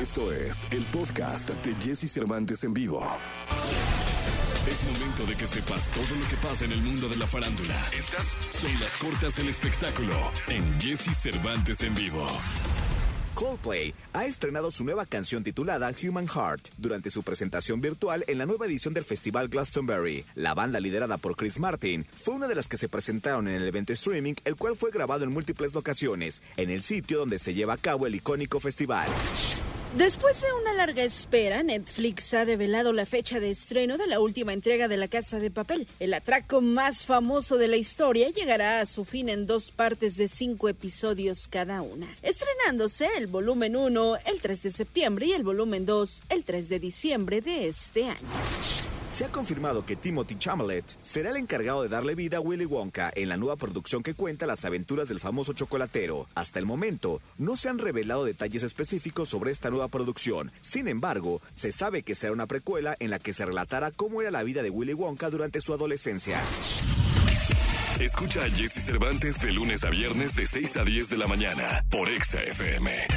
Esto es el podcast de Jesse Cervantes en vivo. Es momento de que sepas todo lo que pasa en el mundo de la farándula. Estas son las cortas del espectáculo en Jesse Cervantes en vivo. Coldplay ha estrenado su nueva canción titulada Human Heart durante su presentación virtual en la nueva edición del festival Glastonbury. La banda liderada por Chris Martin fue una de las que se presentaron en el evento streaming, el cual fue grabado en múltiples ocasiones en el sitio donde se lleva a cabo el icónico festival. Después de una larga espera, Netflix ha develado la fecha de estreno de la última entrega de La Casa de Papel. El atraco más famoso de la historia llegará a su fin en dos partes de cinco episodios cada una, estrenándose el volumen 1 el 3 de septiembre y el volumen 2 el 3 de diciembre de este año. Se ha confirmado que Timothy Chalamet será el encargado de darle vida a Willy Wonka en la nueva producción que cuenta las aventuras del famoso chocolatero. Hasta el momento, no se han revelado detalles específicos sobre esta nueva producción. Sin embargo, se sabe que será una precuela en la que se relatará cómo era la vida de Willy Wonka durante su adolescencia. Escucha a Jesse Cervantes de lunes a viernes de 6 a 10 de la mañana por Exa FM.